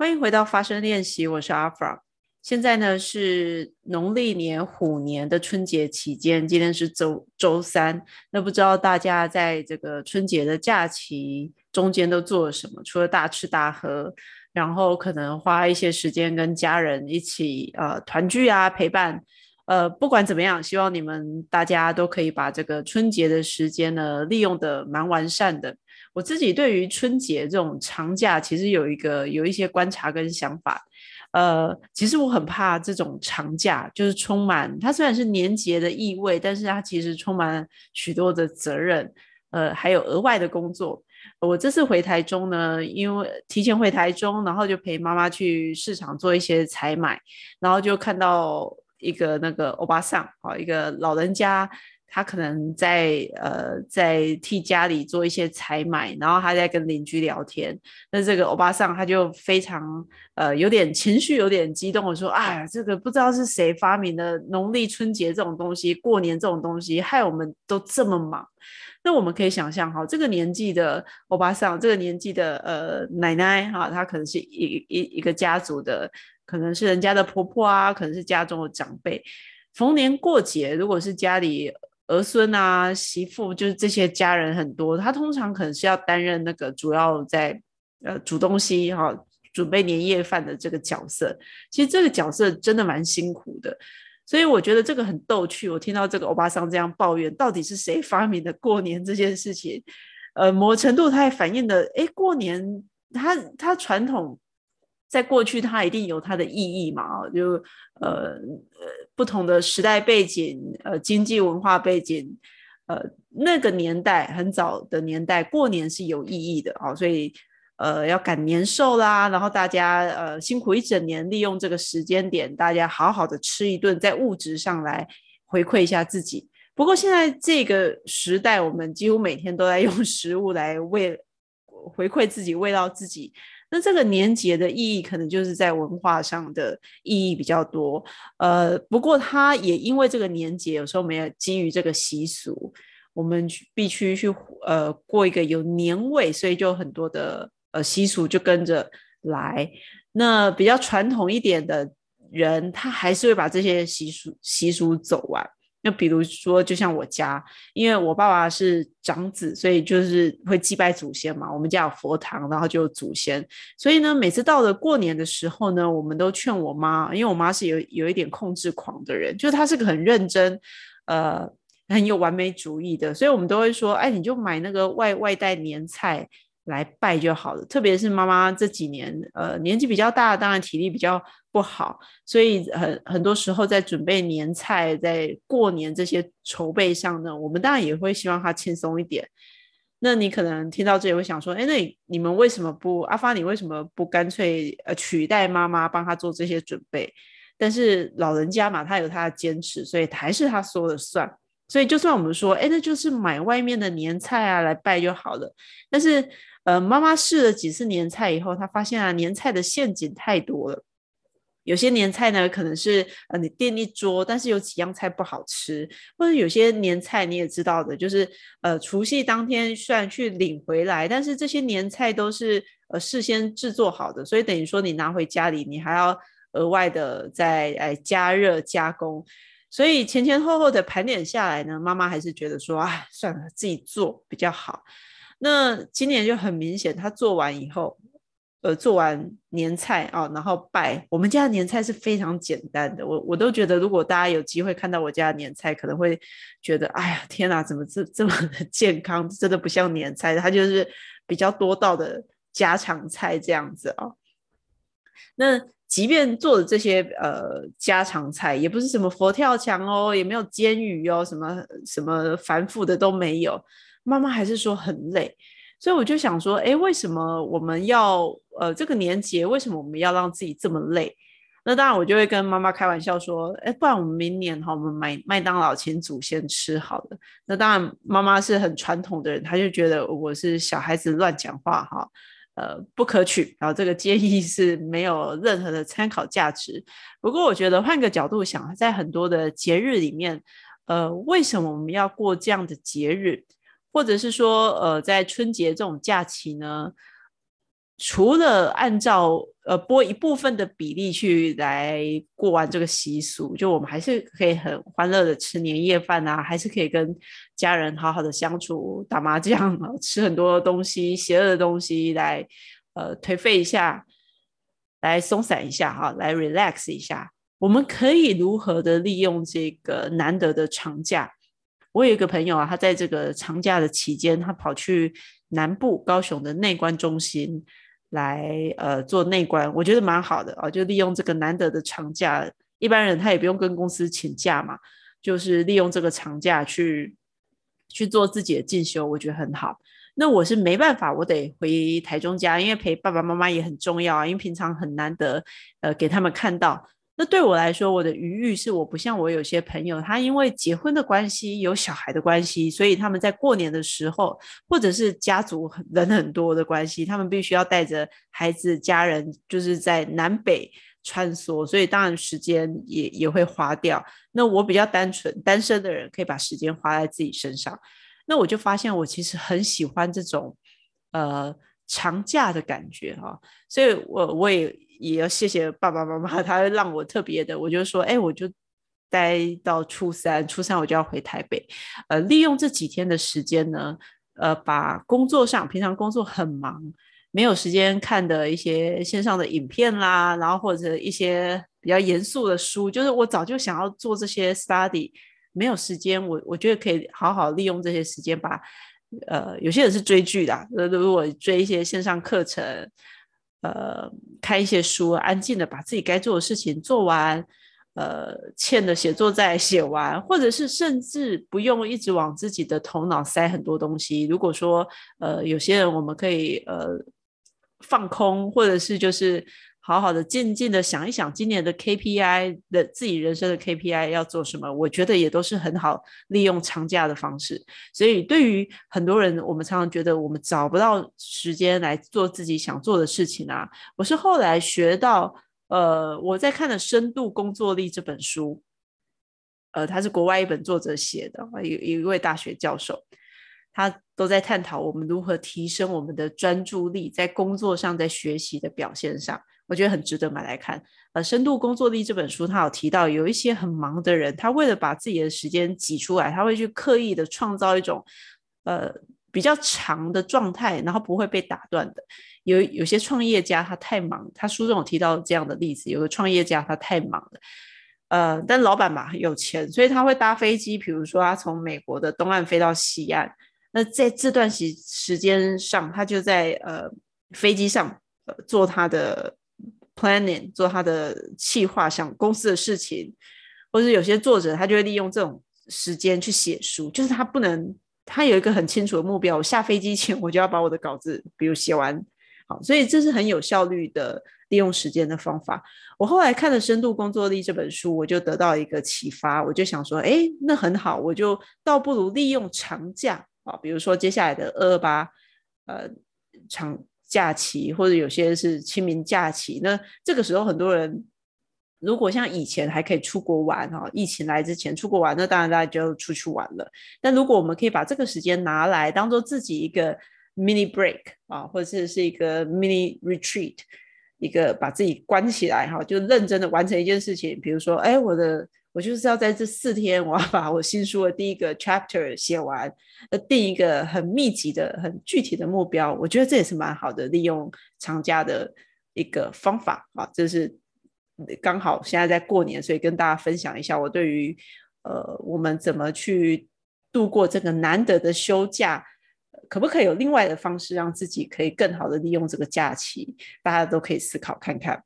欢迎回到发声练习，我是阿凡。现在呢是农历年虎年的春节期间，今天是周周三。那不知道大家在这个春节的假期中间都做了什么？除了大吃大喝，然后可能花一些时间跟家人一起呃团聚啊，陪伴。呃，不管怎么样，希望你们大家都可以把这个春节的时间呢利用的蛮完善的。我自己对于春节这种长假，其实有一个有一些观察跟想法。呃，其实我很怕这种长假，就是充满它虽然是年节的意味，但是它其实充满许多的责任，呃，还有额外的工作。我这次回台中呢，因为提前回台中，然后就陪妈妈去市场做一些采买，然后就看到一个那个欧巴桑，好一个老人家。他可能在呃在替家里做一些采买，然后他在跟邻居聊天。那这个欧巴桑他就非常呃有点情绪，有点激动的说：“啊，这个不知道是谁发明的农历春节这种东西，过年这种东西，害我们都这么忙。”那我们可以想象哈，这个年纪的欧巴桑，这个年纪的呃奶奶哈，她可能是一一一个家族的，可能是人家的婆婆啊，可能是家中的长辈。逢年过节，如果是家里。儿孙啊，媳妇就是这些家人很多，他通常可能是要担任那个主要在呃煮东西哈，准备年夜饭的这个角色。其实这个角色真的蛮辛苦的，所以我觉得这个很逗趣。我听到这个欧巴桑这样抱怨，到底是谁发明的过年这件事情？呃，某程度它也反映的，哎，过年它它传统。在过去，它一定有它的意义嘛？就呃呃，不同的时代背景，呃，经济文化背景，呃，那个年代很早的年代，过年是有意义的啊。所以呃，要赶年兽啦，然后大家呃辛苦一整年，利用这个时间点，大家好好的吃一顿，在物质上来回馈一下自己。不过现在这个时代，我们几乎每天都在用食物来喂回馈自己，喂到自己。那这个年节的意义，可能就是在文化上的意义比较多。呃，不过它也因为这个年节，有时候没有基于这个习俗，我们必须去呃过一个有年味，所以就很多的呃习俗就跟着来。那比较传统一点的人，他还是会把这些习俗习俗走完。那比如说，就像我家，因为我爸爸是长子，所以就是会祭拜祖先嘛。我们家有佛堂，然后就有祖先，所以呢，每次到了过年的时候呢，我们都劝我妈，因为我妈是有有一点控制狂的人，就她是个很认真，呃，很有完美主义的，所以我们都会说，哎，你就买那个外外带年菜。来拜就好了，特别是妈妈这几年，呃，年纪比较大，当然体力比较不好，所以很很多时候在准备年菜，在过年这些筹备上呢，我们当然也会希望她轻松一点。那你可能听到这里会想说，哎，那你们为什么不阿发？你为什么不干脆呃取代妈妈帮他做这些准备？但是老人家嘛，他有他的坚持，所以还是他说了算。所以就算我们说，哎，那就是买外面的年菜啊来拜就好了，但是。呃，妈妈试了几次年菜以后，她发现啊，年菜的陷阱太多了。有些年菜呢，可能是呃你订一桌，但是有几样菜不好吃，或者有些年菜你也知道的，就是呃除夕当天虽然去领回来，但是这些年菜都是呃事先制作好的，所以等于说你拿回家里，你还要额外的再来加热加工，所以前前后后的盘点下来呢，妈妈还是觉得说，啊，算了，自己做比较好。那今年就很明显，他做完以后，呃，做完年菜啊，然后拜。我们家的年菜是非常简单的，我我都觉得，如果大家有机会看到我家的年菜，可能会觉得，哎呀，天哪，怎么这这么的 健康？真的不像年菜，它就是比较多道的家常菜这样子啊。那即便做的这些呃家常菜，也不是什么佛跳墙哦，也没有煎鱼哦，什么什么繁复的都没有。妈妈还是说很累，所以我就想说，哎，为什么我们要呃这个年节，为什么我们要让自己这么累？那当然，我就会跟妈妈开玩笑说，哎，不然我们明年哈，我们买麦当劳请祖先吃好了。那当然，妈妈是很传统的人，她就觉得我是小孩子乱讲话哈，呃，不可取。然后这个建议是没有任何的参考价值。不过我觉得换个角度想，在很多的节日里面，呃，为什么我们要过这样的节日？或者是说，呃，在春节这种假期呢，除了按照呃拨一部分的比例去来过完这个习俗，就我们还是可以很欢乐的吃年夜饭啊，还是可以跟家人好好的相处，打麻将，吃很多东西，邪恶的东西来呃颓废一下，来松散一下哈，来 relax 一下。我们可以如何的利用这个难得的长假？我有一个朋友啊，他在这个长假的期间，他跑去南部高雄的内观中心。来呃做内观，我觉得蛮好的啊，就利用这个难得的长假，一般人他也不用跟公司请假嘛，就是利用这个长假去去做自己的进修，我觉得很好。那我是没办法，我得回台中家，因为陪爸爸妈妈也很重要啊，因为平常很难得呃给他们看到。那对我来说，我的余裕是我不像我有些朋友，他因为结婚的关系，有小孩的关系，所以他们在过年的时候，或者是家族人很多的关系，他们必须要带着孩子、家人，就是在南北穿梭，所以当然时间也也会花掉。那我比较单纯，单身的人可以把时间花在自己身上。那我就发现，我其实很喜欢这种呃长假的感觉哈，所以我我也。也要谢谢爸爸妈妈，他让我特别的，我就说，哎，我就待到初三，初三我就要回台北，呃，利用这几天的时间呢，呃，把工作上平常工作很忙，没有时间看的一些线上的影片啦，然后或者一些比较严肃的书，就是我早就想要做这些 study，没有时间，我我觉得可以好好利用这些时间，把呃，有些人是追剧的，呃，如果追一些线上课程。呃，看一些书，安静的把自己该做的事情做完，呃，欠的写作再写完，或者是甚至不用一直往自己的头脑塞很多东西。如果说，呃，有些人我们可以呃放空，或者是就是。好好的静静的想一想，今年的 KPI 的自己人生的 KPI 要做什么？我觉得也都是很好利用长假的方式。所以对于很多人，我们常常觉得我们找不到时间来做自己想做的事情啊。我是后来学到，呃，我在看的《深度工作力》这本书，呃，他是国外一本作者写的，有有一位大学教授。他都在探讨我们如何提升我们的专注力，在工作上，在学习的表现上，我觉得很值得买来看。呃，《深度工作力》这本书，他有提到有一些很忙的人，他为了把自己的时间挤出来，他会去刻意的创造一种呃比较长的状态，然后不会被打断的。有有些创业家他太忙，他书中有提到这样的例子，有个创业家他太忙了，呃，但老板嘛很有钱，所以他会搭飞机，比如说他从美国的东岸飞到西岸。那在这段时时间上，他就在呃飞机上做他的 planning，做他的计划，想公司的事情，或者有些作者他就会利用这种时间去写书，就是他不能，他有一个很清楚的目标，我下飞机前 我就要把我的稿子比如写完，好，所以这是很有效率的利用时间的方法。我后来看了《深度工作力》这本书，我就得到一个启发，我就想说，哎，那很好，我就倒不如利用长假。啊，比如说接下来的二二八，呃，长假期或者有些是清明假期，那这个时候很多人如果像以前还可以出国玩哈，疫情来之前出国玩，那当然大家就出去玩了。但如果我们可以把这个时间拿来当做自己一个 mini break 啊，或者是是一个 mini retreat，一个把自己关起来哈，就认真的完成一件事情，比如说，哎，我的。我就是要在这四天，我要把我新书的第一个 chapter 写完，呃，定一个很密集的、很具体的目标。我觉得这也是蛮好的，利用长假的一个方法啊。这是刚好现在在过年，所以跟大家分享一下我对于呃我们怎么去度过这个难得的休假，可不可以有另外的方式让自己可以更好的利用这个假期？大家都可以思考看看。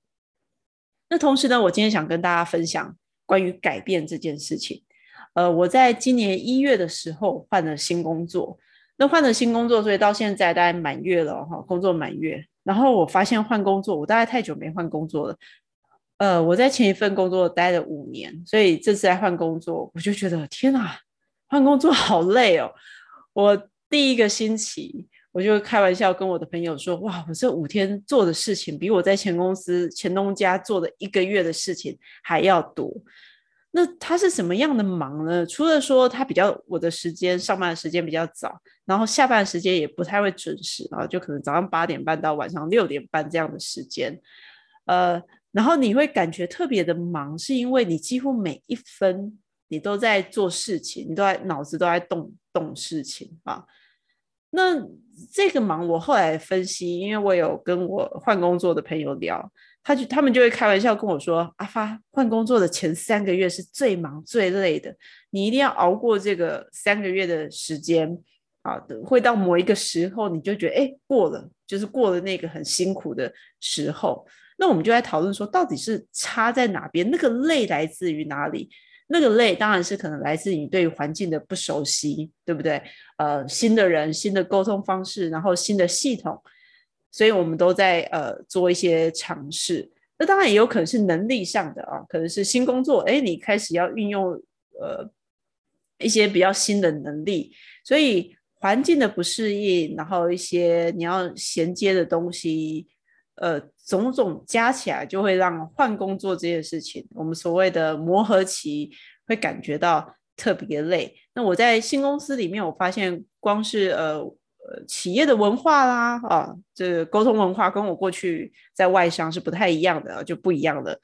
那同时呢，我今天想跟大家分享。关于改变这件事情，呃，我在今年一月的时候换了新工作，那换了新工作，所以到现在大概满月了哈，工作满月。然后我发现换工作，我大概太久没换工作了，呃，我在前一份工作待了五年，所以这次来换工作，我就觉得天哪，换工作好累哦。我第一个星期。我就开玩笑跟我的朋友说：“哇，我这五天做的事情比我在前公司前东家做的一个月的事情还要多。”那他是什么样的忙呢？除了说他比较我的时间上班的时间比较早，然后下班时间也不太会准时啊，就可能早上八点半到晚上六点半这样的时间，呃，然后你会感觉特别的忙，是因为你几乎每一分你都在做事情，你都在脑子都在动动事情啊。那这个忙我后来分析，因为我有跟我换工作的朋友聊。他就他们就会开玩笑跟我说：“阿发换工作的前三个月是最忙最累的，你一定要熬过这个三个月的时间啊！会到某一个时候，你就觉得哎过了，就是过了那个很辛苦的时候。那我们就在讨论说，到底是差在哪边？那个累来自于哪里？那个累当然是可能来自你对环境的不熟悉，对不对？呃，新的人、新的沟通方式，然后新的系统。”所以我们都在呃做一些尝试，那当然也有可能是能力上的啊，可能是新工作，哎，你开始要运用呃一些比较新的能力，所以环境的不适应，然后一些你要衔接的东西，呃，种种加起来就会让换工作这件事情，我们所谓的磨合期会感觉到特别累。那我在新公司里面，我发现光是呃。呃，企业的文化啦，啊，这沟通文化跟我过去在外商是不太一样的，就不一样的。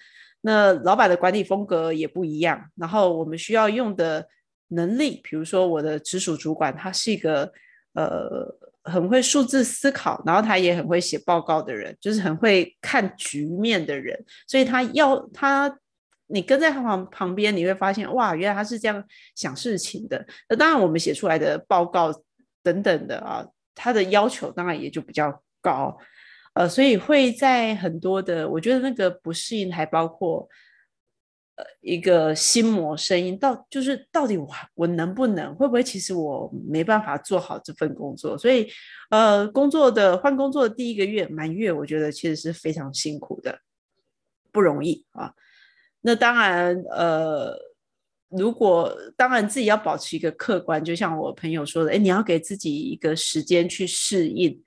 那老板的管理风格也不一样，然后我们需要用的能力，比如说我的直属主管，他是一个呃很会数字思考，然后他也很会写报告的人，就是很会看局面的人，所以他要他你跟在他旁旁边，你会发现哇，原来他是这样想事情的。那当然，我们写出来的报告。等等的啊，他的要求当然也就比较高，呃，所以会在很多的，我觉得那个不适应还包括，呃，一个心魔声音，到就是到底我我能不能，会不会其实我没办法做好这份工作，所以呃，工作的换工作的第一个月满月，我觉得其实是非常辛苦的，不容易啊。那当然，呃。如果当然自己要保持一个客观，就像我朋友说的，哎，你要给自己一个时间去适应，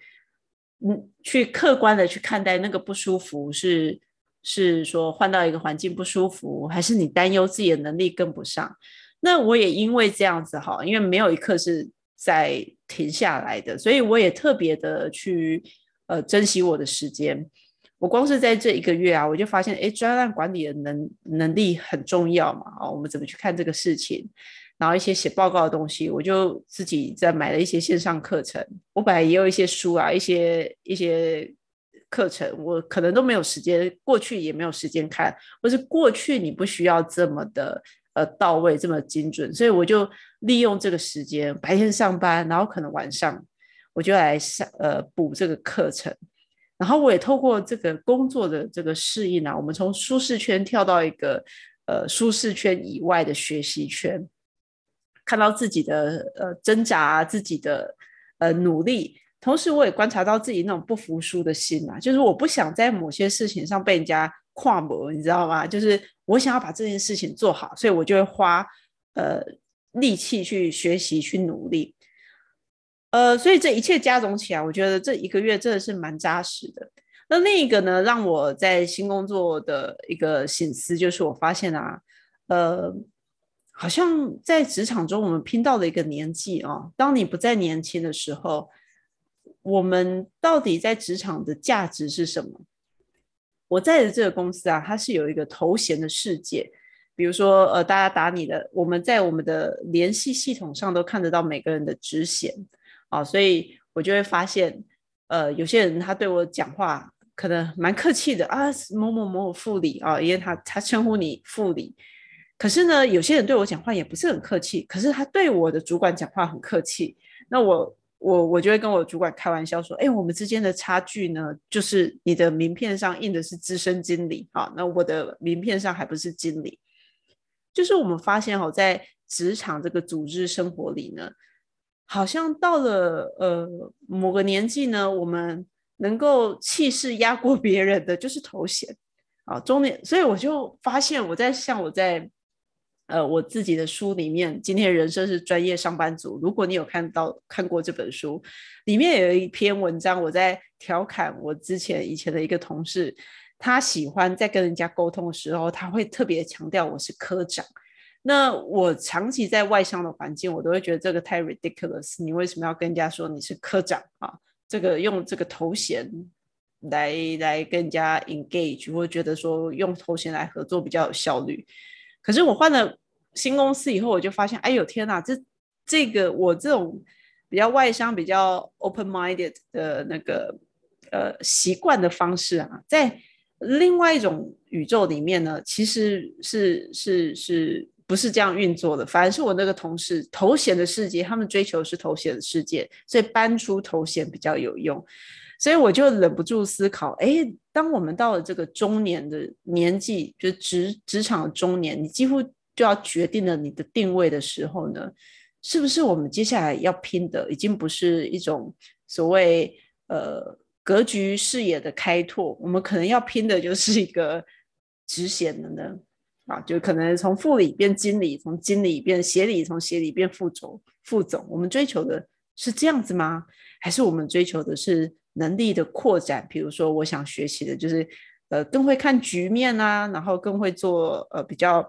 嗯，去客观的去看待那个不舒服是是说换到一个环境不舒服，还是你担忧自己的能力跟不上？那我也因为这样子哈，因为没有一刻是在停下来的，所以我也特别的去呃珍惜我的时间。我光是在这一个月啊，我就发现，哎，专案管理的能能力很重要嘛。啊，我们怎么去看这个事情？然后一些写报告的东西，我就自己在买了一些线上课程。我本来也有一些书啊，一些一些课程，我可能都没有时间，过去也没有时间看，或是过去你不需要这么的呃到位，这么精准，所以我就利用这个时间，白天上班，然后可能晚上我就来上呃补这个课程。然后我也透过这个工作的这个适应啊，我们从舒适圈跳到一个呃舒适圈以外的学习圈，看到自己的呃挣扎，自己的呃努力，同时我也观察到自己那种不服输的心啊，就是我不想在某些事情上被人家跨模，你知道吗？就是我想要把这件事情做好，所以我就会花呃力气去学习去努力。呃，所以这一切加总起来，我觉得这一个月真的是蛮扎实的。那另一个呢，让我在新工作的一个醒思，就是我发现啊，呃，好像在职场中，我们拼到了一个年纪啊，当你不再年轻的时候，我们到底在职场的价值是什么？我在的这个公司啊，它是有一个头衔的世界，比如说呃，大家打你的，我们在我们的联系系统上都看得到每个人的职衔。啊，所以我就会发现，呃，有些人他对我讲话可能蛮客气的啊，某某某某副理啊，因为他他称呼你副理。可是呢，有些人对我讲话也不是很客气，可是他对我的主管讲话很客气。那我我我就会跟我主管开玩笑说，哎，我们之间的差距呢，就是你的名片上印的是资深经理啊，那我的名片上还不是经理。就是我们发现哦，在职场这个组织生活里呢。好像到了呃某个年纪呢，我们能够气势压过别人的就是头衔啊，中年。所以我就发现，我在像我在呃我自己的书里面，今天人生是专业上班族。如果你有看到看过这本书，里面有一篇文章，我在调侃我之前以前的一个同事，他喜欢在跟人家沟通的时候，他会特别强调我是科长。那我长期在外商的环境，我都会觉得这个太 ridiculous。你为什么要跟人家说你是科长啊？这个用这个头衔来来跟人家 engage，我觉得说用头衔来合作比较有效率。可是我换了新公司以后，我就发现，哎呦天哪，这这个我这种比较外商、比较 open-minded 的那个呃习惯的方式啊，在另外一种宇宙里面呢，其实是是是。不是这样运作的，反而是我那个同事头衔的世界，他们追求是头衔的世界，所以搬出头衔比较有用。所以我就忍不住思考：哎，当我们到了这个中年的年纪，就职职场的中年，你几乎就要决定了你的定位的时候呢，是不是我们接下来要拼的，已经不是一种所谓呃格局视野的开拓，我们可能要拼的就是一个职衔的呢？啊，就可能从副理变经理，从经理变协理，从协理变副总。副总，我们追求的是这样子吗？还是我们追求的是能力的扩展？比如说，我想学习的就是，呃，更会看局面啊，然后更会做呃比较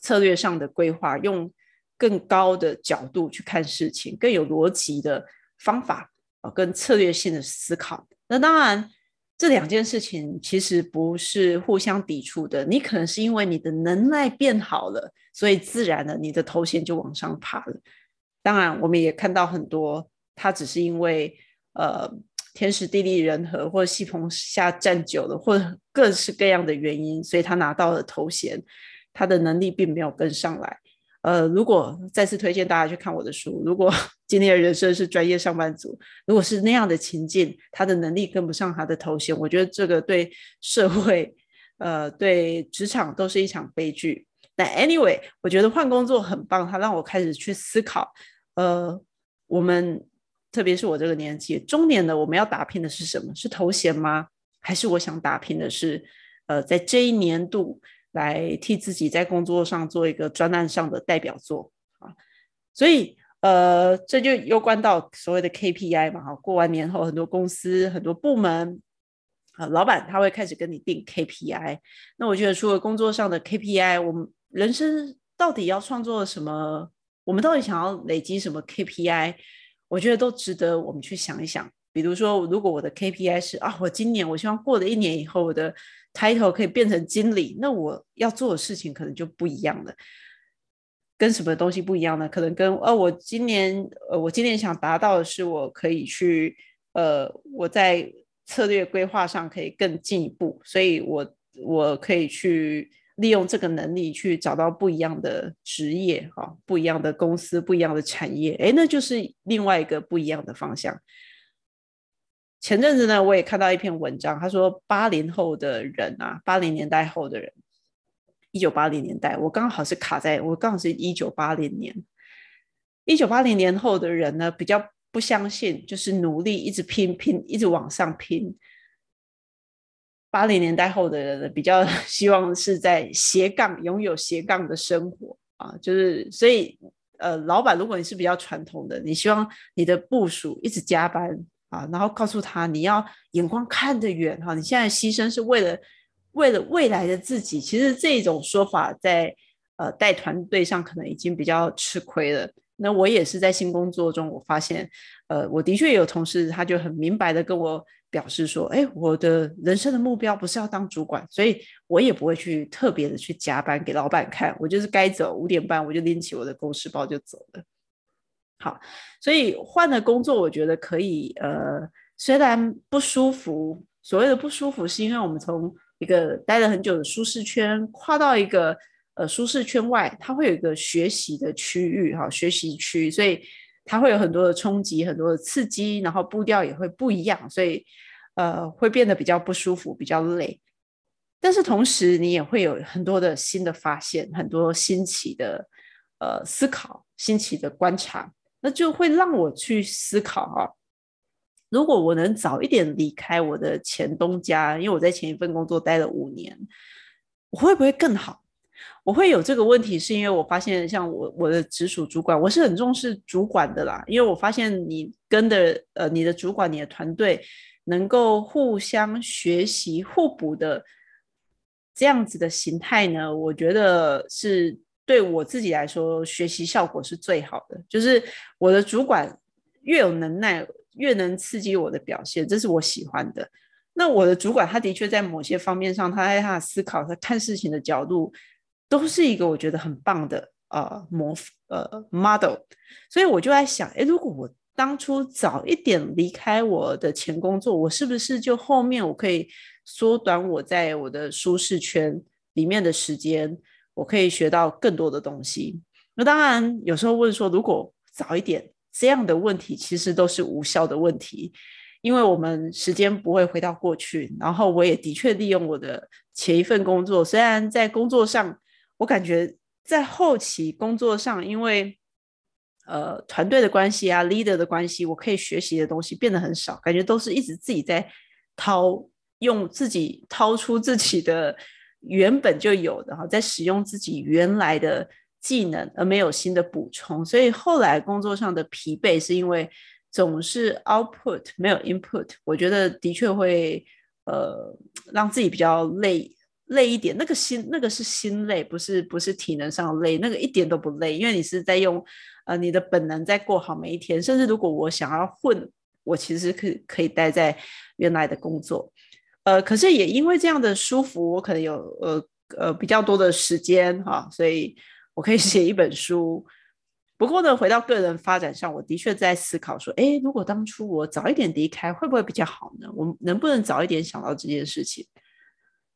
策略上的规划，用更高的角度去看事情，更有逻辑的方法啊，跟策略性的思考。那当然。这两件事情其实不是互相抵触的。你可能是因为你的能耐变好了，所以自然的你的头衔就往上爬了。当然，我们也看到很多，他只是因为呃天时地利人和，或者戏棚下站久了，或者各式各样的原因，所以他拿到了头衔，他的能力并没有跟上来。呃，如果再次推荐大家去看我的书，如果 今天的人生是专业上班族，如果是那样的情境，他的能力跟不上他的头衔，我觉得这个对社会，呃，对职场都是一场悲剧。但 anyway，我觉得换工作很棒，它让我开始去思考，呃，我们特别是我这个年纪中年的，我们要打拼的是什么？是头衔吗？还是我想打拼的是，呃，在这一年度。来替自己在工作上做一个专案上的代表作啊，所以呃，这就攸关到所谓的 KPI 嘛哈。过完年后，很多公司、很多部门啊，老板他会开始跟你定 KPI。那我觉得，除了工作上的 KPI，我们人生到底要创作什么？我们到底想要累积什么 KPI？我觉得都值得我们去想一想。比如说，如果我的 KPI 是啊，我今年我希望过了一年以后我的 title 可以变成经理，那我要做的事情可能就不一样了。跟什么东西不一样呢？可能跟呃，我今年呃，我今年想达到的是，我可以去呃，我在策略规划上可以更进一步，所以我我可以去利用这个能力去找到不一样的职业哈，不一样的公司，不一样的产业，哎，那就是另外一个不一样的方向。前阵子呢，我也看到一篇文章，他说八零后的人啊，八零年代后的人，一九八零年代，我刚好是卡在，我刚好是一九八零年，一九八零年后的人呢，比较不相信，就是努力一直拼拼，一直往上拼。八零年代后的人呢，比较希望是在斜杠拥有斜杠的生活啊，就是所以呃，老板如果你是比较传统的，你希望你的部署一直加班。啊，然后告诉他你要眼光看得远哈，你现在牺牲是为了为了未来的自己。其实这种说法在呃带团队上可能已经比较吃亏了。那我也是在新工作中，我发现呃我的确有同事，他就很明白的跟我表示说，哎，我的人生的目标不是要当主管，所以我也不会去特别的去加班给老板看，我就是该走五点半我就拎起我的公事包就走了。好，所以换了工作，我觉得可以。呃，虽然不舒服，所谓的不舒服，是因为我们从一个待了很久的舒适圈跨到一个呃舒适圈外，它会有一个学习的区域，哈，学习区，所以它会有很多的冲击，很多的刺激，然后步调也会不一样，所以呃会变得比较不舒服，比较累。但是同时，你也会有很多的新的发现，很多新奇的呃思考，新奇的观察。那就会让我去思考哈，如果我能早一点离开我的前东家，因为我在前一份工作待了五年，我会不会更好？我会有这个问题，是因为我发现，像我我的直属主管，我是很重视主管的啦，因为我发现你跟的呃你的主管、你的团队能够互相学习、互补的这样子的形态呢，我觉得是。对我自己来说，学习效果是最好的。就是我的主管越有能耐，越能刺激我的表现，这是我喜欢的。那我的主管，他的确在某些方面上，他在他的思考、他看事情的角度，都是一个我觉得很棒的呃模呃 model。所以我就在想，哎，如果我当初早一点离开我的前工作，我是不是就后面我可以缩短我在我的舒适圈里面的时间，我可以学到更多的东西？那当然，有时候问说，如果早一点，这样的问题其实都是无效的问题。因为我们时间不会回到过去，然后我也的确利用我的前一份工作，虽然在工作上，我感觉在后期工作上，因为呃团队的关系啊，leader 的关系，我可以学习的东西变得很少，感觉都是一直自己在掏，用自己掏出自己的原本就有的哈，在使用自己原来的技能，而没有新的补充，所以后来工作上的疲惫是因为。总是 output 没有 input，我觉得的确会呃让自己比较累累一点。那个心那个是心累，不是不是体能上累，那个一点都不累，因为你是在用呃你的本能在过好每一天。甚至如果我想要混，我其实可可以待在原来的工作，呃，可是也因为这样的舒服，我可能有呃呃比较多的时间哈，所以我可以 写一本书。不过呢，回到个人发展上，我的确在思考说，哎，如果当初我早一点离开，会不会比较好呢？我能不能早一点想到这件事情？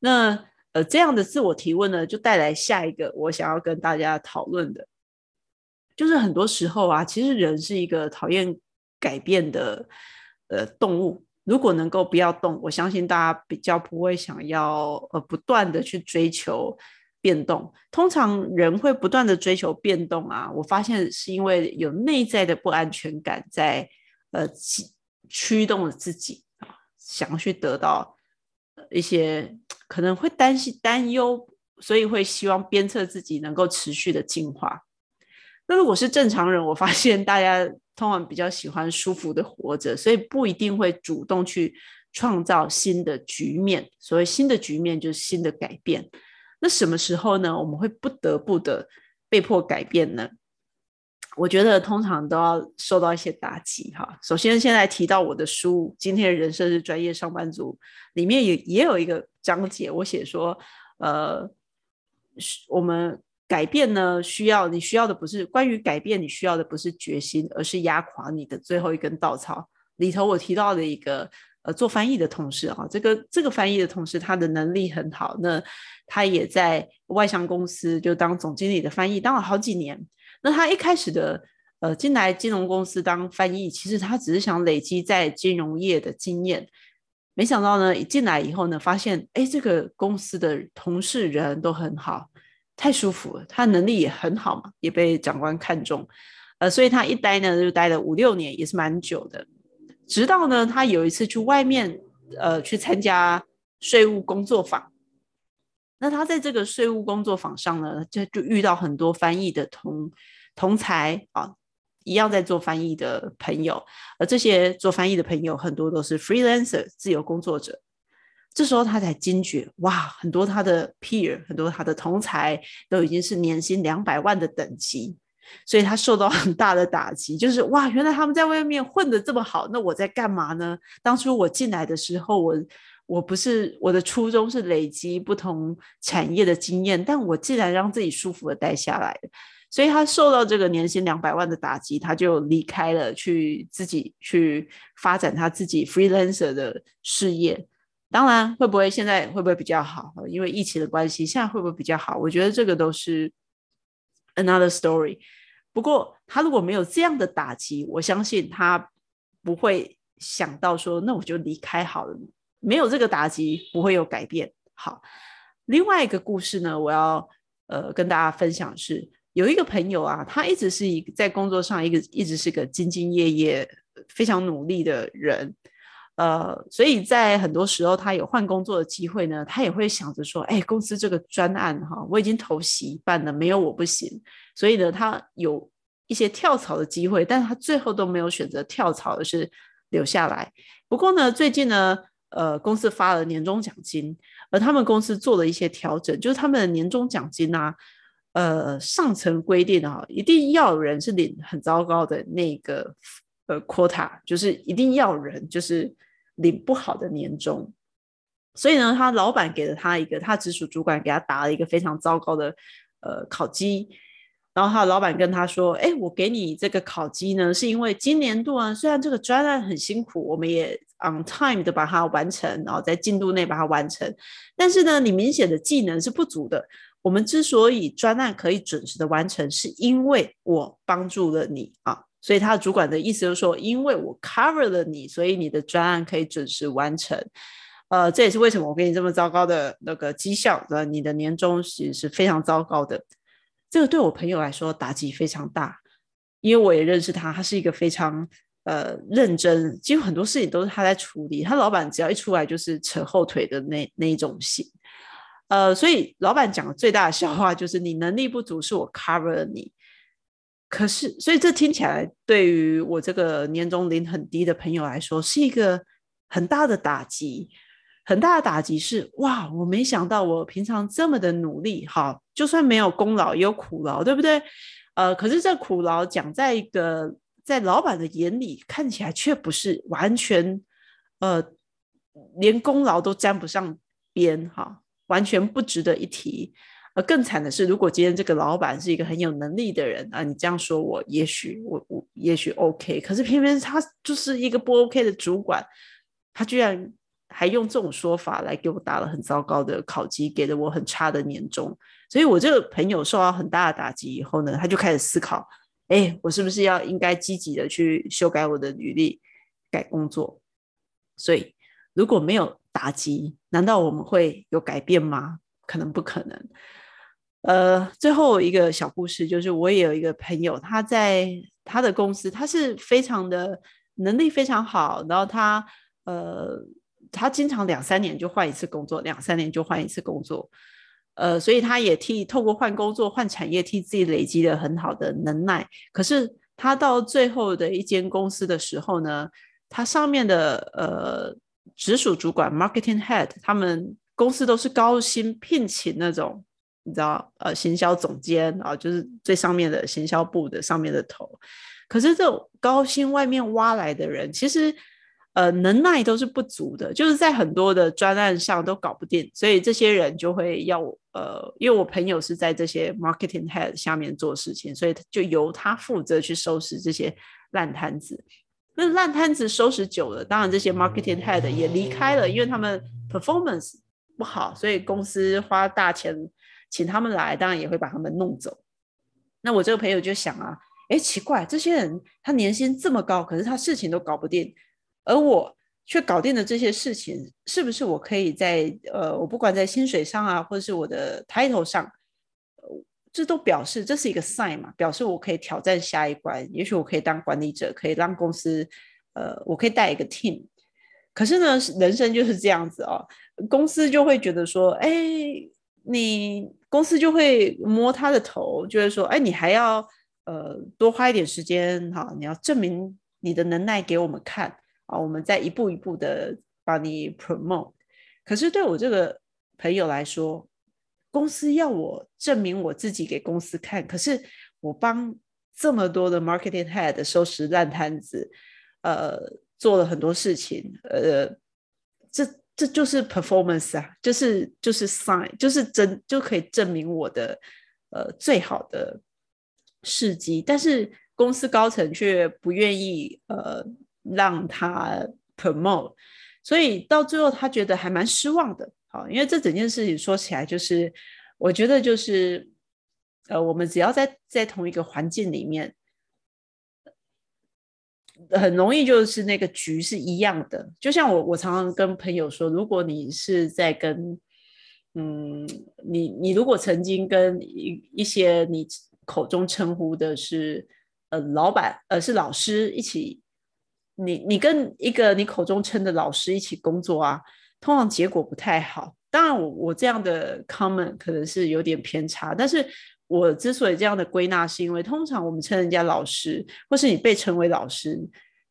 那呃，这样的自我提问呢，就带来下一个我想要跟大家讨论的，就是很多时候啊，其实人是一个讨厌改变的呃动物。如果能够不要动，我相信大家比较不会想要呃不断的去追求。变动通常人会不断的追求变动啊，我发现是因为有内在的不安全感在呃驱动了自己啊，想要去得到一些可能会担心担忧，所以会希望鞭策自己能够持续的进化。那如果是正常人，我发现大家通常比较喜欢舒服的活着，所以不一定会主动去创造新的局面。所谓新的局面，就是新的改变。那什么时候呢？我们会不得不的被迫改变呢？我觉得通常都要受到一些打击哈。首先，现在提到我的书《今天的人生是专业上班族》，里面也也有一个章节，我写说，呃，我们改变呢，需要你需要的不是关于改变，你需要的不是决心，而是压垮你的最后一根稻草。里头我提到的一个。呃，做翻译的同事啊，这个这个翻译的同事，他的能力很好。那他也在外商公司就当总经理的翻译，当了好几年。那他一开始的呃进来金融公司当翻译，其实他只是想累积在金融业的经验。没想到呢，一进来以后呢，发现哎，这个公司的同事人都很好，太舒服了。他能力也很好嘛，也被长官看中。呃，所以他一待呢，就待了五六年，也是蛮久的。直到呢，他有一次去外面，呃，去参加税务工作坊。那他在这个税务工作坊上呢，就就遇到很多翻译的同同才啊，一样在做翻译的朋友。而这些做翻译的朋友，很多都是 freelancer 自由工作者。这时候他才惊觉，哇，很多他的 peer，很多他的同才都已经是年薪两百万的等级。所以他受到很大的打击，就是哇，原来他们在外面混的这么好，那我在干嘛呢？当初我进来的时候，我我不是我的初衷是累积不同产业的经验，但我既然让自己舒服的待下来，所以他受到这个年薪两百万的打击，他就离开了，去自己去发展他自己 freelancer 的事业。当然，会不会现在会不会比较好？因为疫情的关系，现在会不会比较好？我觉得这个都是 another story。不过，他如果没有这样的打击，我相信他不会想到说，那我就离开好了。没有这个打击，不会有改变。好，另外一个故事呢，我要呃跟大家分享是，有一个朋友啊，他一直是一在工作上一个一直是个兢兢业业、非常努力的人。呃，所以在很多时候，他有换工作的机会呢，他也会想着说，哎，公司这个专案哈，我已经投袭一半了，没有我不行。所以呢，他有一些跳槽的机会，但是他最后都没有选择跳槽，而是留下来。不过呢，最近呢，呃，公司发了年终奖金，而他们公司做了一些调整，就是他们的年终奖金啊，呃上层规定啊，一定要有人是领很糟糕的那个呃 quota，就是一定要人就是领不好的年终。所以呢，他老板给了他一个，他直属主管给他打了一个非常糟糕的呃考绩。然后他老板跟他说：“哎，我给你这个考绩呢，是因为今年度啊，虽然这个专案很辛苦，我们也 on time 的把它完成，然后在进度内把它完成，但是呢，你明显的技能是不足的。我们之所以专案可以准时的完成，是因为我帮助了你啊。所以他主管的意思就是说，因为我 cover 了你，所以你的专案可以准时完成。呃，这也是为什么我给你这么糟糕的那个绩效，呃，你的年终其实是非常糟糕的。”这个对我朋友来说打击非常大，因为我也认识他，他是一个非常呃认真，几乎很多事情都是他在处理。他老板只要一出来就是扯后腿的那那一种型，呃，所以老板讲的最大的笑话就是你能力不足，是我 cover 了你。可是，所以这听起来对于我这个年终领很低的朋友来说是一个很大的打击。很大的打击是哇，我没想到我平常这么的努力，哈，就算没有功劳也有苦劳，对不对？呃，可是这苦劳讲在一个在老板的眼里看起来却不是完全，呃，连功劳都沾不上边，哈，完全不值得一提。而更惨的是，如果今天这个老板是一个很有能力的人啊，你这样说我也许我我也许 OK，可是偏偏他就是一个不 OK 的主管，他居然。还用这种说法来给我打了很糟糕的考绩，给了我很差的年终，所以我这个朋友受到很大的打击以后呢，他就开始思考：哎，我是不是要应该积极的去修改我的履历，改工作？所以如果没有打击，难道我们会有改变吗？可能不可能。呃，最后一个小故事就是，我也有一个朋友，他在他的公司，他是非常的能力非常好，然后他呃。他经常两三年就换一次工作，两三年就换一次工作，呃，所以他也替透过换工作、换产业，替自己累积了很好的能耐。可是他到最后的一间公司的时候呢，他上面的呃直属主管 （marketing head） 他们公司都是高薪聘请那种，你知道，呃，行销总监啊，就是最上面的行销部的上面的头。可是这种高薪外面挖来的人，其实。呃，能耐都是不足的，就是在很多的专案上都搞不定，所以这些人就会要呃，因为我朋友是在这些 marketing head 下面做事情，所以就由他负责去收拾这些烂摊子。那烂摊子收拾久了，当然这些 marketing head 也离开了，因为他们 performance 不好，所以公司花大钱请他们来，当然也会把他们弄走。那我这个朋友就想啊，哎，奇怪，这些人他年薪这么高，可是他事情都搞不定。而我却搞定了这些事情，是不是我可以在呃，我不管在薪水上啊，或者是我的 title 上，这都表示这是一个 sign 嘛，表示我可以挑战下一关。也许我可以当管理者，可以让公司，呃，我可以带一个 team。可是呢，人生就是这样子哦，公司就会觉得说，哎，你公司就会摸他的头，就是说，哎，你还要呃多花一点时间哈，你要证明你的能耐给我们看。啊，我们再一步一步的帮你 promote。可是对我这个朋友来说，公司要我证明我自己给公司看，可是我帮这么多的 marketing head 收拾烂摊子，呃，做了很多事情，呃，这这就是 performance 啊，就是就是 sign，就是真就可以证明我的呃最好的事迹，但是公司高层却不愿意呃。让他 promote，所以到最后他觉得还蛮失望的。好，因为这整件事情说起来，就是我觉得就是，呃，我们只要在在同一个环境里面，很容易就是那个局是一样的。就像我我常常跟朋友说，如果你是在跟，嗯，你你如果曾经跟一一些你口中称呼的是呃老板呃是老师一起。你你跟一个你口中称的老师一起工作啊，通常结果不太好。当然，我我这样的 comment 可能是有点偏差，但是我之所以这样的归纳，是因为通常我们称人家老师，或是你被称为老师，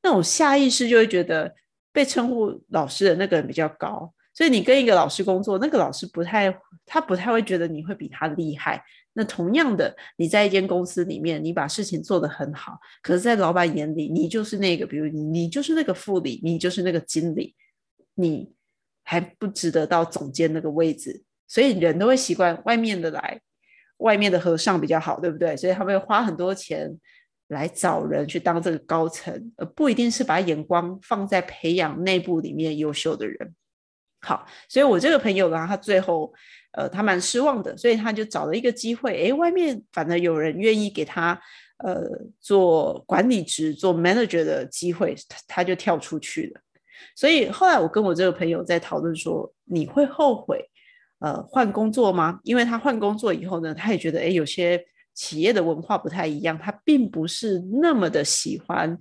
那种下意识就会觉得被称呼老师的那个人比较高，所以你跟一个老师工作，那个老师不太，他不太会觉得你会比他厉害。那同样的，你在一间公司里面，你把事情做得很好，可是，在老板眼里，你就是那个，比如你，你就是那个副理，你就是那个经理，你还不值得到总监那个位置。所以人都会习惯外面的来，外面的和尚比较好，对不对？所以他们会花很多钱来找人去当这个高层，而不一定是把眼光放在培养内部里面优秀的人。好，所以我这个朋友呢，他最后呃，他蛮失望的，所以他就找了一个机会，诶，外面反而有人愿意给他呃做管理职、做 manager 的机会，他他就跳出去了。所以后来我跟我这个朋友在讨论说，你会后悔？呃，换工作吗？因为他换工作以后呢，他也觉得，哎，有些企业的文化不太一样，他并不是那么的喜欢，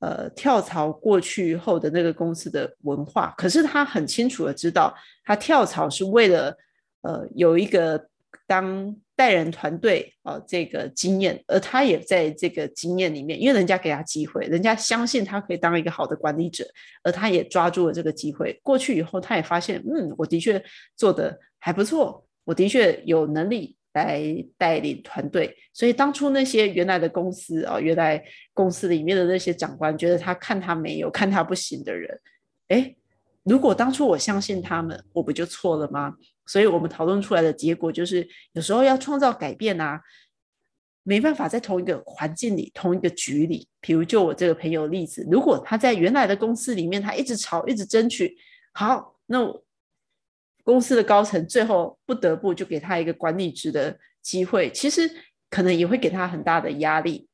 呃，跳槽过去后的那个公司的文化。可是他很清楚的知道，他跳槽是为了，呃，有一个当带人团队啊这个经验，而他也在这个经验里面，因为人家给他机会，人家相信他可以当一个好的管理者，而他也抓住了这个机会。过去以后，他也发现，嗯，我的确做的。还不错，我的确有能力来带领团队，所以当初那些原来的公司啊，原来公司里面的那些长官觉得他看他没有，看他不行的人，哎，如果当初我相信他们，我不就错了吗？所以我们讨论出来的结果就是，有时候要创造改变啊，没办法在同一个环境里、同一个局里。比如就我这个朋友例子，如果他在原来的公司里面，他一直吵、一直争取，好，那。公司的高层最后不得不就给他一个管理职的机会，其实可能也会给他很大的压力，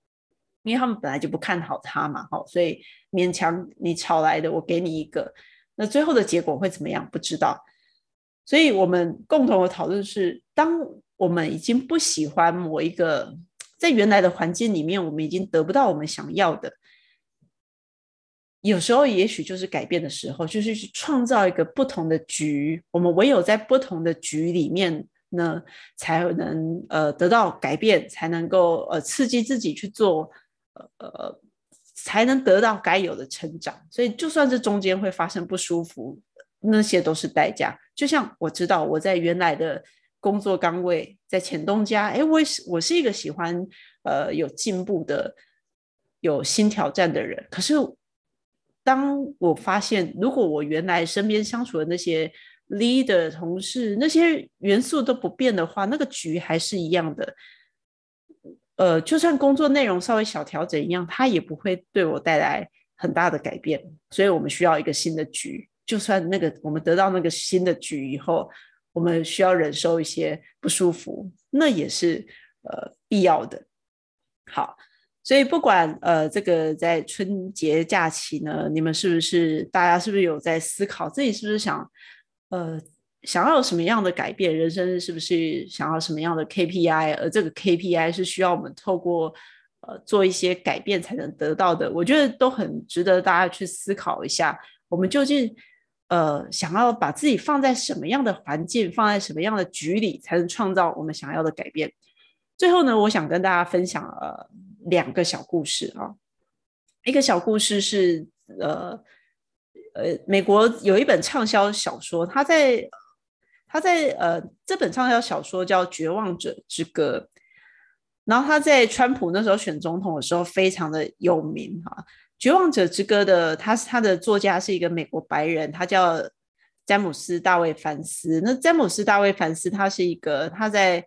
因为他们本来就不看好他嘛，好，所以勉强你吵来的，我给你一个，那最后的结果会怎么样？不知道。所以我们共同的讨论是，当我们已经不喜欢某一个在原来的环境里面，我们已经得不到我们想要的。有时候也许就是改变的时候，就是去创造一个不同的局。我们唯有在不同的局里面呢，才能呃得到改变，才能够呃刺激自己去做，呃，才能得到该有的成长。所以，就算是中间会发生不舒服，那些都是代价。就像我知道我在原来的工作岗位，在前东家，哎，我是我是一个喜欢呃有进步的、有新挑战的人，可是。当我发现，如果我原来身边相处的那些 leader 同事那些元素都不变的话，那个局还是一样的。呃，就算工作内容稍微小调整一样，它也不会对我带来很大的改变。所以我们需要一个新的局。就算那个我们得到那个新的局以后，我们需要忍受一些不舒服，那也是呃必要的。好。所以不管呃，这个在春节假期呢，你们是不是大家是不是有在思考自己是不是想呃想要有什么样的改变？人生是不是想要什么样的 KPI？而这个 KPI 是需要我们透过呃做一些改变才能得到的。我觉得都很值得大家去思考一下，我们究竟呃想要把自己放在什么样的环境，放在什么样的局里，才能创造我们想要的改变？最后呢，我想跟大家分享呃。两个小故事啊，一个小故事是呃呃，美国有一本畅销小说，他在他在呃这本畅销小说叫《绝望者之歌》，然后他在川普那时候选总统的时候非常的有名哈，《绝望者之歌》的他是他的作家是一个美国白人，他叫詹姆斯大卫凡斯。那詹姆斯大卫凡斯他是一个他在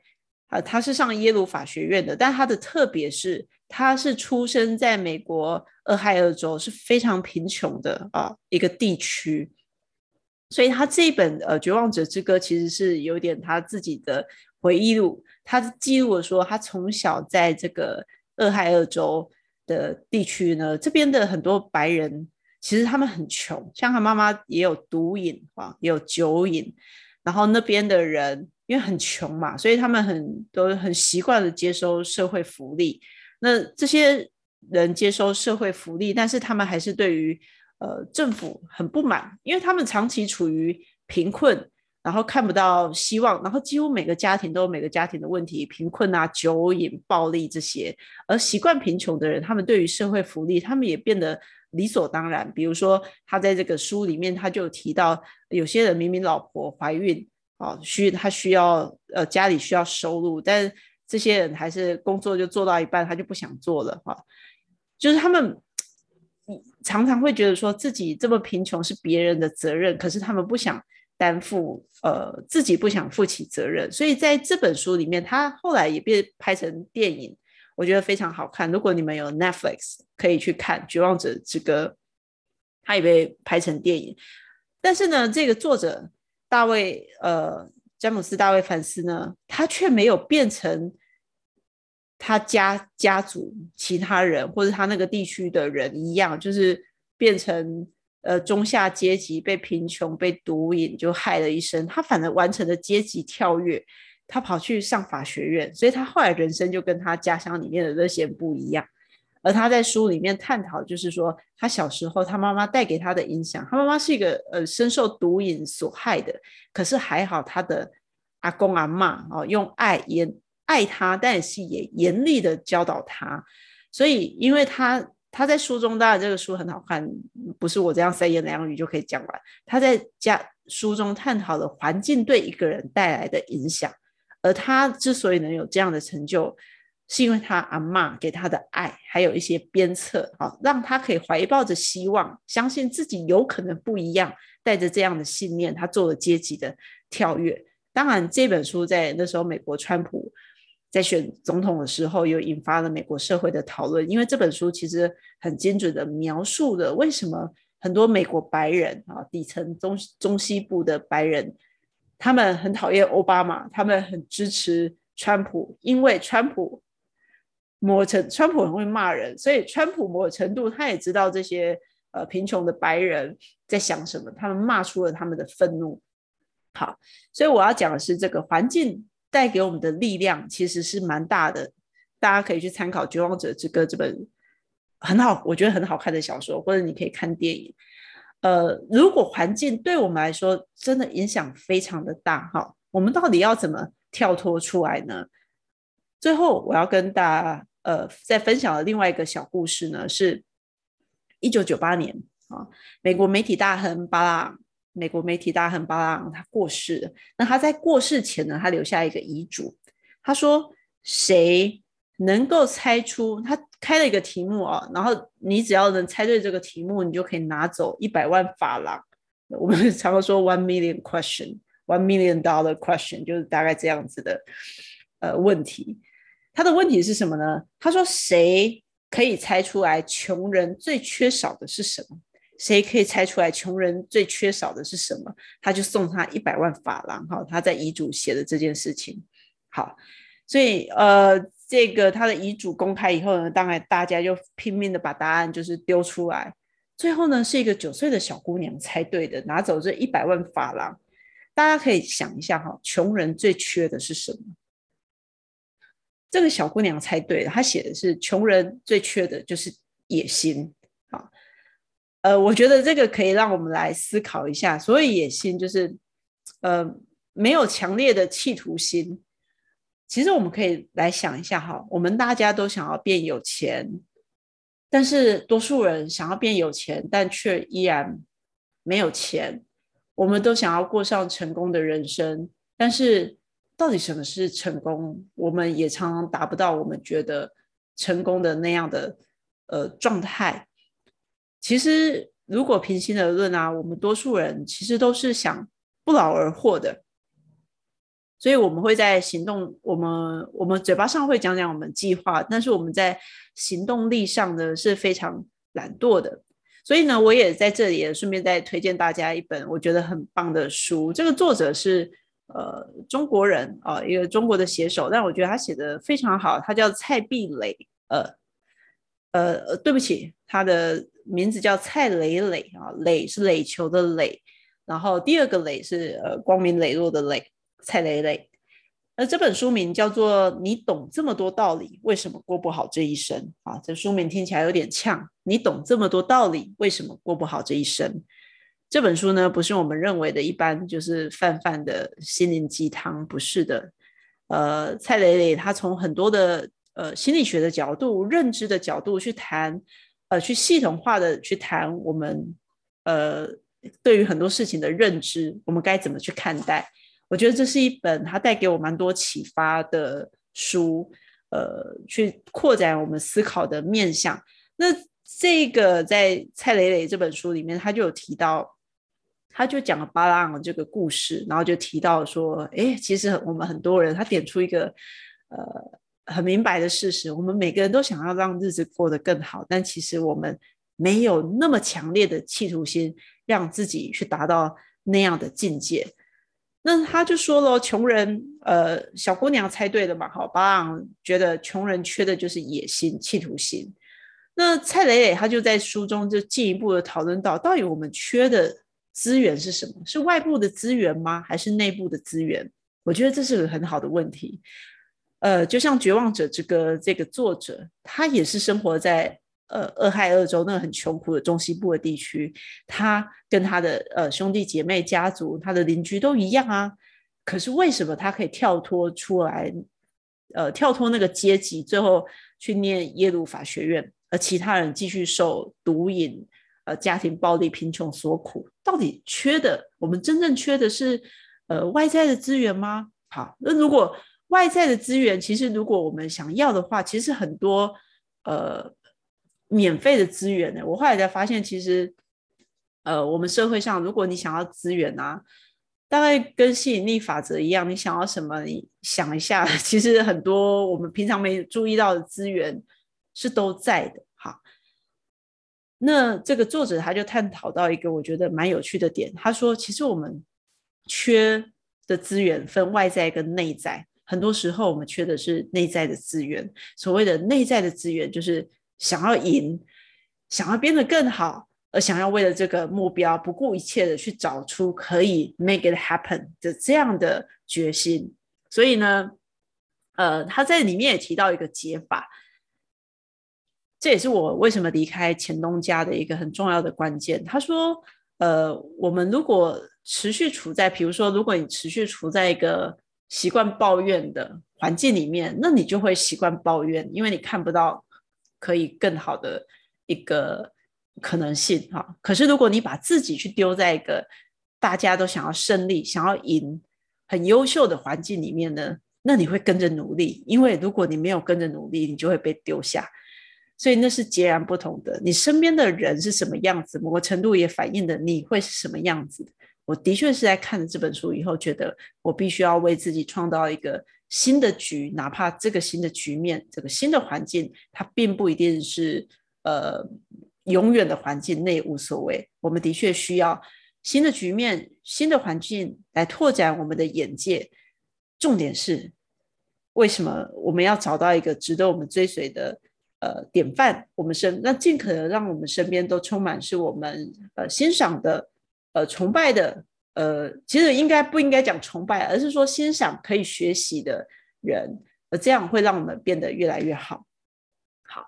呃他是上耶鲁法学院的，但他的特别是。他是出生在美国俄亥俄州，是非常贫穷的啊一个地区，所以他这一本呃《绝望者之歌》其实是有点他自己的回忆录。他记录了说，他从小在这个俄亥俄州的地区呢，这边的很多白人其实他们很穷，像他妈妈也有毒瘾啊，也有酒瘾，然后那边的人因为很穷嘛，所以他们很都很习惯的接收社会福利。那这些人接收社会福利，但是他们还是对于呃政府很不满，因为他们长期处于贫困，然后看不到希望，然后几乎每个家庭都有每个家庭的问题，贫困啊、酒瘾、暴力这些。而习惯贫穷的人，他们对于社会福利，他们也变得理所当然。比如说，他在这个书里面，他就提到有些人明明老婆怀孕啊，需他需要呃家里需要收入，但这些人还是工作就做到一半，他就不想做了哈。就是他们常常会觉得说自己这么贫穷是别人的责任，可是他们不想担负呃自己不想负起责任，所以在这本书里面，他后来也被拍成电影。我觉得非常好看。如果你们有 Netflix，可以去看《绝望者之歌》，他也被拍成电影。但是呢，这个作者大卫呃詹姆斯大卫凡斯呢，他却没有变成他家家族其他人或者他那个地区的人一样，就是变成呃中下阶级，被贫穷被毒瘾就害了一生。他反而完成了阶级跳跃。他跑去上法学院，所以他后来人生就跟他家乡里面的那些不一样。而他在书里面探讨，就是说他小时候他妈妈带给他的影响。他妈妈是一个呃深受毒瘾所害的，可是还好他的阿公阿妈哦用爱严爱他，但是也严厉的教导他。所以因为他他在书中当然这个书很好看，不是我这样三言两语就可以讲完。他在家书中探讨了环境对一个人带来的影响。而他之所以能有这样的成就，是因为他阿妈给他的爱，还有一些鞭策，啊，让他可以怀抱着希望，相信自己有可能不一样，带着这样的信念，他做了阶级的跳跃。当然，这本书在那时候美国川普在选总统的时候，又引发了美国社会的讨论，因为这本书其实很精准的描述了为什么很多美国白人啊，底层中中西部的白人。他们很讨厌奥巴马，他们很支持川普，因为川普某程川普很会骂人，所以川普某程度他也知道这些呃贫穷的白人在想什么，他们骂出了他们的愤怒。好，所以我要讲的是这个环境带给我们的力量其实是蛮大的，大家可以去参考《绝望者之歌》这本很好，我觉得很好看的小说，或者你可以看电影。呃，如果环境对我们来说真的影响非常的大，哈，我们到底要怎么跳脱出来呢？最后，我要跟大家呃再分享的另外一个小故事呢，是一九九八年啊，美国媒体大亨巴拉，美国媒体大亨巴拉昂他过世了。那他在过世前呢，他留下一个遗嘱，他说谁？能够猜出他开了一个题目啊，然后你只要能猜对这个题目，你就可以拿走一百万法郎。我们常常说 one million question，one million dollar question，就是大概这样子的呃问题。他的问题是什么呢？他说谁可以猜出来穷人最缺少的是什么？谁可以猜出来穷人最缺少的是什么？他就送他一百万法郎。哈，他在遗嘱写的这件事情。好，所以呃。这个他的遗嘱公开以后呢，当然大家就拼命的把答案就是丢出来，最后呢是一个九岁的小姑娘猜对的，拿走这一百万法郎。大家可以想一下哈，穷人最缺的是什么？这个小姑娘猜对了，她写的是穷人最缺的就是野心。呃，我觉得这个可以让我们来思考一下，所以野心就是呃没有强烈的企图心。其实我们可以来想一下哈，我们大家都想要变有钱，但是多数人想要变有钱，但却依然没有钱。我们都想要过上成功的人生，但是到底什么是成功？我们也常常达不到我们觉得成功的那样的呃状态。其实，如果平心而论啊，我们多数人其实都是想不劳而获的。所以我们会在行动，我们我们嘴巴上会讲讲我们计划，但是我们在行动力上呢是非常懒惰的。所以呢，我也在这里也顺便再推荐大家一本我觉得很棒的书。这个作者是呃中国人啊，一个中国的写手，但我觉得他写的非常好。他叫蔡碧磊，呃呃，对不起，他的名字叫蔡磊磊啊，磊是垒球的磊，然后第二个磊是呃光明磊落的磊。蔡磊磊，那这本书名叫做《你懂这么多道理，为什么过不好这一生》啊？这书名听起来有点呛。你懂这么多道理，为什么过不好这一生？这本书呢，不是我们认为的一般就是泛泛的心灵鸡汤，不是的。呃，蔡磊磊他从很多的呃心理学的角度、认知的角度去谈，呃去系统化的去谈我们呃对于很多事情的认知，我们该怎么去看待？我觉得这是一本它带给我蛮多启发的书，呃，去扩展我们思考的面向。那这个在蔡磊磊这本书里面，他就有提到，他就讲了巴拉昂这个故事，然后就提到说，哎，其实我们很多人，他点出一个呃很明白的事实，我们每个人都想要让日子过得更好，但其实我们没有那么强烈的企图心，让自己去达到那样的境界。那他就说了，穷人，呃，小姑娘猜对了嘛？好，巴朗觉得穷人缺的就是野心、企图心。那蔡磊磊他就在书中就进一步的讨论到，到底我们缺的资源是什么？是外部的资源吗？还是内部的资源？我觉得这是个很好的问题。呃，就像《绝望者之歌》这个作者，他也是生活在。呃，俄亥俄州那个很穷苦的中西部的地区，他跟他的呃兄弟姐妹、家族、他的邻居都一样啊。可是为什么他可以跳脱出来，呃，跳脱那个阶级，最后去念耶鲁法学院，而其他人继续受毒瘾、呃家庭暴力、贫穷所苦？到底缺的，我们真正缺的是呃外在的资源吗？好，那如果外在的资源，其实如果我们想要的话，其实很多呃。免费的资源呢？我后来才发现，其实，呃，我们社会上，如果你想要资源啊，大概跟吸引力法则一样，你想要什么，你想一下，其实很多我们平常没注意到的资源是都在的。哈，那这个作者他就探讨到一个我觉得蛮有趣的点，他说，其实我们缺的资源分外在跟内在，很多时候我们缺的是内在的资源。所谓的内在的资源，就是。想要赢，想要变得更好，而想要为了这个目标不顾一切的去找出可以 make it happen 的这样的决心。所以呢，呃，他在里面也提到一个解法，这也是我为什么离开钱东家的一个很重要的关键。他说，呃，我们如果持续处在，比如说，如果你持续处在一个习惯抱怨的环境里面，那你就会习惯抱怨，因为你看不到。可以更好的一个可能性哈，可是如果你把自己去丢在一个大家都想要胜利、想要赢、很优秀的环境里面呢，那你会跟着努力，因为如果你没有跟着努力，你就会被丢下，所以那是截然不同的。你身边的人是什么样子，某个程度也反映的你会是什么样子。我的确是在看了这本书以后，觉得我必须要为自己创造一个。新的局，哪怕这个新的局面，这个新的环境，它并不一定是呃永远的环境，那也无所谓。我们的确需要新的局面、新的环境来拓展我们的眼界。重点是，为什么我们要找到一个值得我们追随的呃典范？我们身那尽可能让我们身边都充满是我们呃欣赏的、呃崇拜的。呃，其实应该不应该讲崇拜，而是说欣赏可以学习的人，呃，这样会让我们变得越来越好。好，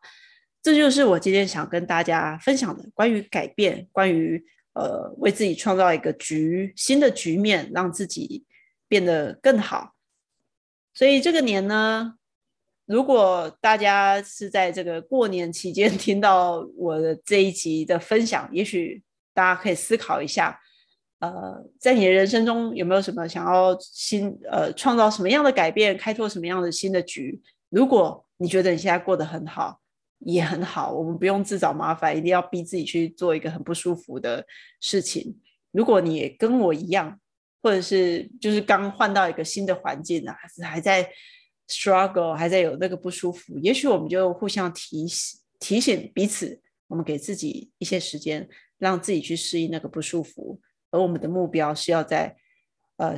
这就是我今天想跟大家分享的关于改变，关于呃为自己创造一个局新的局面，让自己变得更好。所以这个年呢，如果大家是在这个过年期间 听到我的这一集的分享，也许大家可以思考一下。呃，在你的人生中有没有什么想要新呃创造什么样的改变，开拓什么样的新的局？如果你觉得你现在过得很好，也很好，我们不用自找麻烦，一定要逼自己去做一个很不舒服的事情。如果你跟我一样，或者是就是刚换到一个新的环境啊，还是还在 struggle，还在有那个不舒服，也许我们就互相提醒提醒彼此，我们给自己一些时间，让自己去适应那个不舒服。而我们的目标是要在，呃，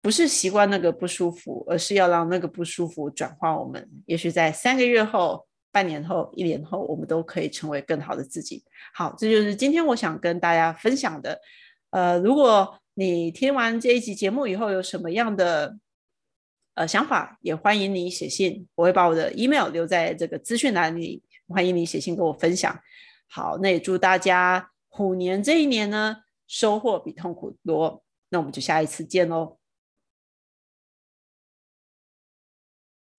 不是习惯那个不舒服，而是要让那个不舒服转化我们。也许在三个月后、半年后、一年后，我们都可以成为更好的自己。好，这就是今天我想跟大家分享的。呃，如果你听完这一集节目以后有什么样的呃想法，也欢迎你写信，我会把我的 email 留在这个资讯栏里，欢迎你写信跟我分享。好，那也祝大家虎年这一年呢。收获比痛苦多，那我们就下一次见喽。